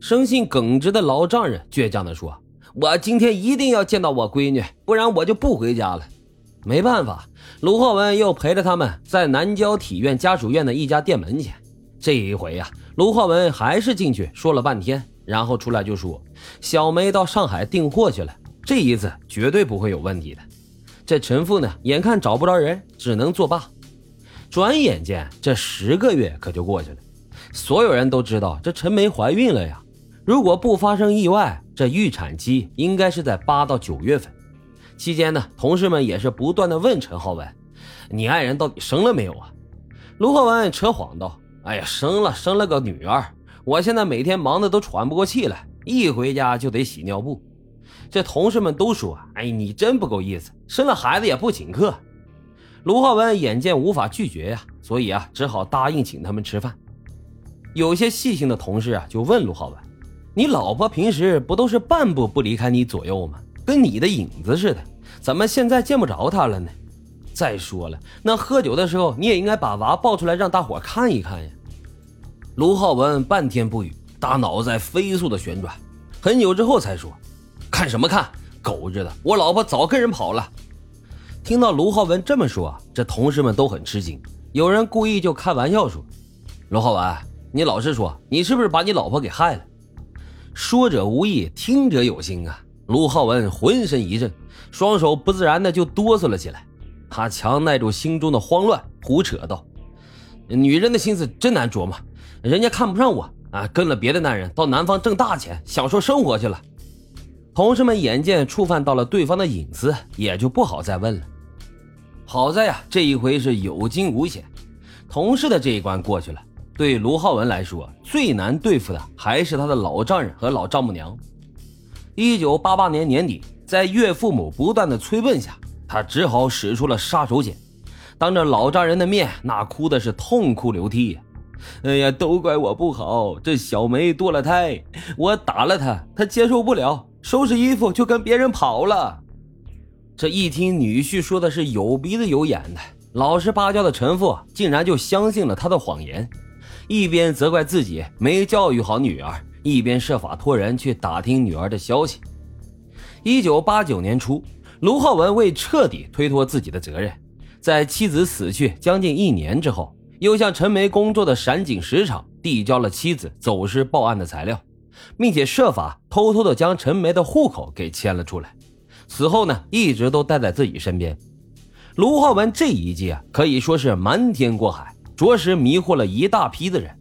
生性耿直的老丈人倔强地说：“我今天一定要见到我闺女，不然我就不回家了。”没办法，卢浩文又陪着他们在南郊体院家属院的一家店门前。这一回呀，卢浩文还是进去说了半天，然后出来就说：“小梅到上海订货去了，这一次绝对不会有问题的。”这陈父呢，眼看找不着人，只能作罢。转眼间，这十个月可就过去了。所有人都知道这陈梅怀孕了呀。如果不发生意外，这预产期应该是在八到九月份。期间呢，同事们也是不断的问陈浩文：“你爱人到底生了没有啊？”卢浩文扯谎道：“哎呀，生了，生了个女儿。我现在每天忙的都喘不过气来，一回家就得洗尿布。”这同事们都说：“哎，你真不够意思，生了孩子也不请客。”卢浩文眼见无法拒绝呀，所以啊，只好答应请他们吃饭。有些细心的同事啊，就问卢浩文：“你老婆平时不都是半步不离开你左右吗？跟你的影子似的，怎么现在见不着她了呢？再说了，那喝酒的时候你也应该把娃抱出来让大伙看一看呀。”卢浩文半天不语，大脑在飞速的旋转，很久之后才说：“看什么看？狗日的，我老婆早跟人跑了。”听到卢浩文这么说，这同事们都很吃惊。有人故意就开玩笑说：“卢浩文，你老实说，你是不是把你老婆给害了？”说者无意，听者有心啊！卢浩文浑身一震，双手不自然的就哆嗦了起来。他强耐住心中的慌乱，胡扯道：“女人的心思真难琢磨，人家看不上我啊，跟了别的男人到南方挣大钱，享受生活去了。”同事们眼见触犯到了对方的隐私，也就不好再问了。好在呀，这一回是有惊无险，同事的这一关过去了。对卢浩文来说，最难对付的还是他的老丈人和老丈母娘。一九八八年年底，在岳父母不断的催问下，他只好使出了杀手锏，当着老丈人的面，那哭的是痛哭流涕呀！哎呀，都怪我不好，这小梅堕了胎，我打了她，她接受不了，收拾衣服就跟别人跑了。这一听女婿说的是有鼻子有眼的，老实巴交的陈父竟然就相信了他的谎言，一边责怪自己没教育好女儿，一边设法托人去打听女儿的消息。一九八九年初，卢浩文为彻底推脱自己的责任，在妻子死去将近一年之后，又向陈梅工作的陕锦石厂递交了妻子走失报案的材料，并且设法偷偷的将陈梅的户口给迁了出来。此后呢，一直都待在自己身边。卢浩文这一计啊，可以说是瞒天过海，着实迷惑了一大批的人。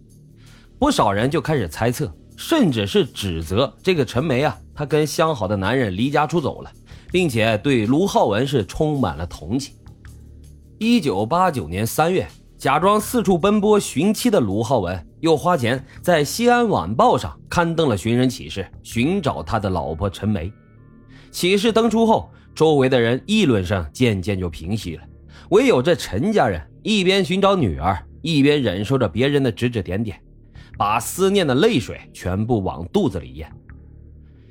不少人就开始猜测，甚至是指责这个陈梅啊，她跟相好的男人离家出走了，并且对卢浩文是充满了同情。一九八九年三月，假装四处奔波寻妻的卢浩文，又花钱在《西安晚报》上刊登了寻人启事，寻找他的老婆陈梅。启事登出后，周围的人议论声渐渐就平息了。唯有这陈家人一边寻找女儿，一边忍受着别人的指指点点，把思念的泪水全部往肚子里咽。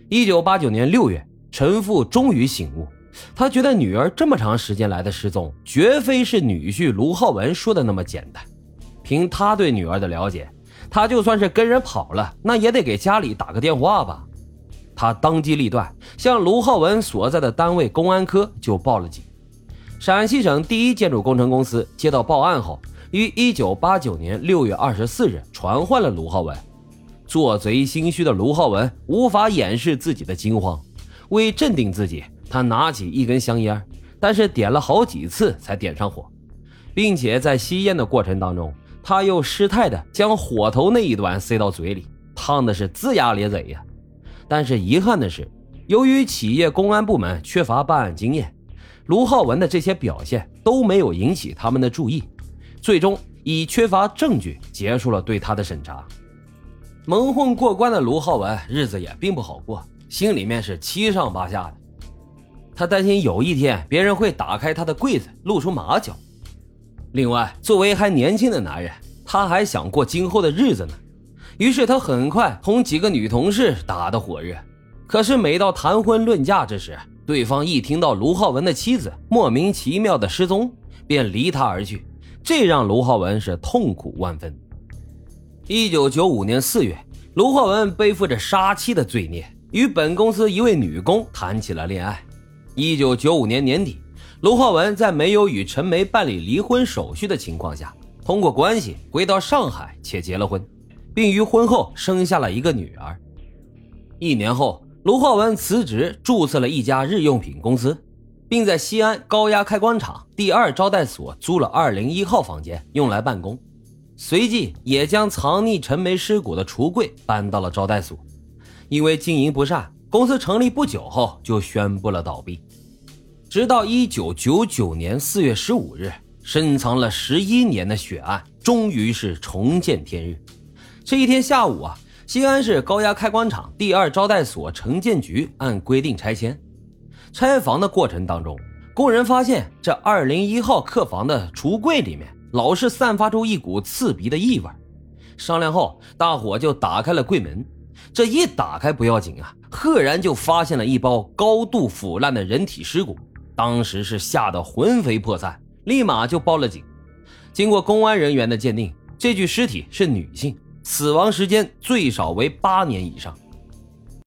一九八九年六月，陈父终于醒悟，他觉得女儿这么长时间来的失踪，绝非是女婿卢浩文说的那么简单。凭他对女儿的了解，他就算是跟人跑了，那也得给家里打个电话吧。他当机立断，向卢浩文所在的单位公安科就报了警。陕西省第一建筑工程公司接到报案后，于一九八九年六月二十四日传唤了卢浩文。做贼心虚的卢浩文无法掩饰自己的惊慌，为镇定自己，他拿起一根香烟，但是点了好几次才点上火，并且在吸烟的过程当中，他又失态的将火头那一端塞到嘴里，烫的是龇牙咧嘴呀。但是遗憾的是，由于企业公安部门缺乏办案经验，卢浩文的这些表现都没有引起他们的注意，最终以缺乏证据结束了对他的审查。蒙混过关的卢浩文日子也并不好过，心里面是七上八下的。他担心有一天别人会打开他的柜子露出马脚。另外，作为还年轻的男人，他还想过今后的日子呢。于是他很快同几个女同事打得火热，可是每到谈婚论嫁之时，对方一听到卢浩文的妻子莫名其妙的失踪，便离他而去，这让卢浩文是痛苦万分。一九九五年四月，卢浩文背负着杀妻的罪孽，与本公司一位女工谈起了恋爱。一九九五年年底，卢浩文在没有与陈梅办理离婚手续的情况下，通过关系回到上海且结了婚，并于婚后生下了一个女儿。一年后，卢浩文辞职，注册了一家日用品公司，并在西安高压开关厂第二招待所租了二零一号房间用来办公。随即也将藏匿陈梅尸骨的橱柜搬到了招待所，因为经营不善，公司成立不久后就宣布了倒闭。直到一九九九年四月十五日，深藏了十一年的血案终于是重见天日。这一天下午啊，西安市高压开关厂第二招待所城建局按规定拆迁，拆房的过程当中，工人发现这二零一号客房的橱柜里面。老是散发出一股刺鼻的异味，商量后，大伙就打开了柜门。这一打开不要紧啊，赫然就发现了一包高度腐烂的人体尸骨。当时是吓得魂飞魄散，立马就报了警。经过公安人员的鉴定，这具尸体是女性，死亡时间最少为八年以上。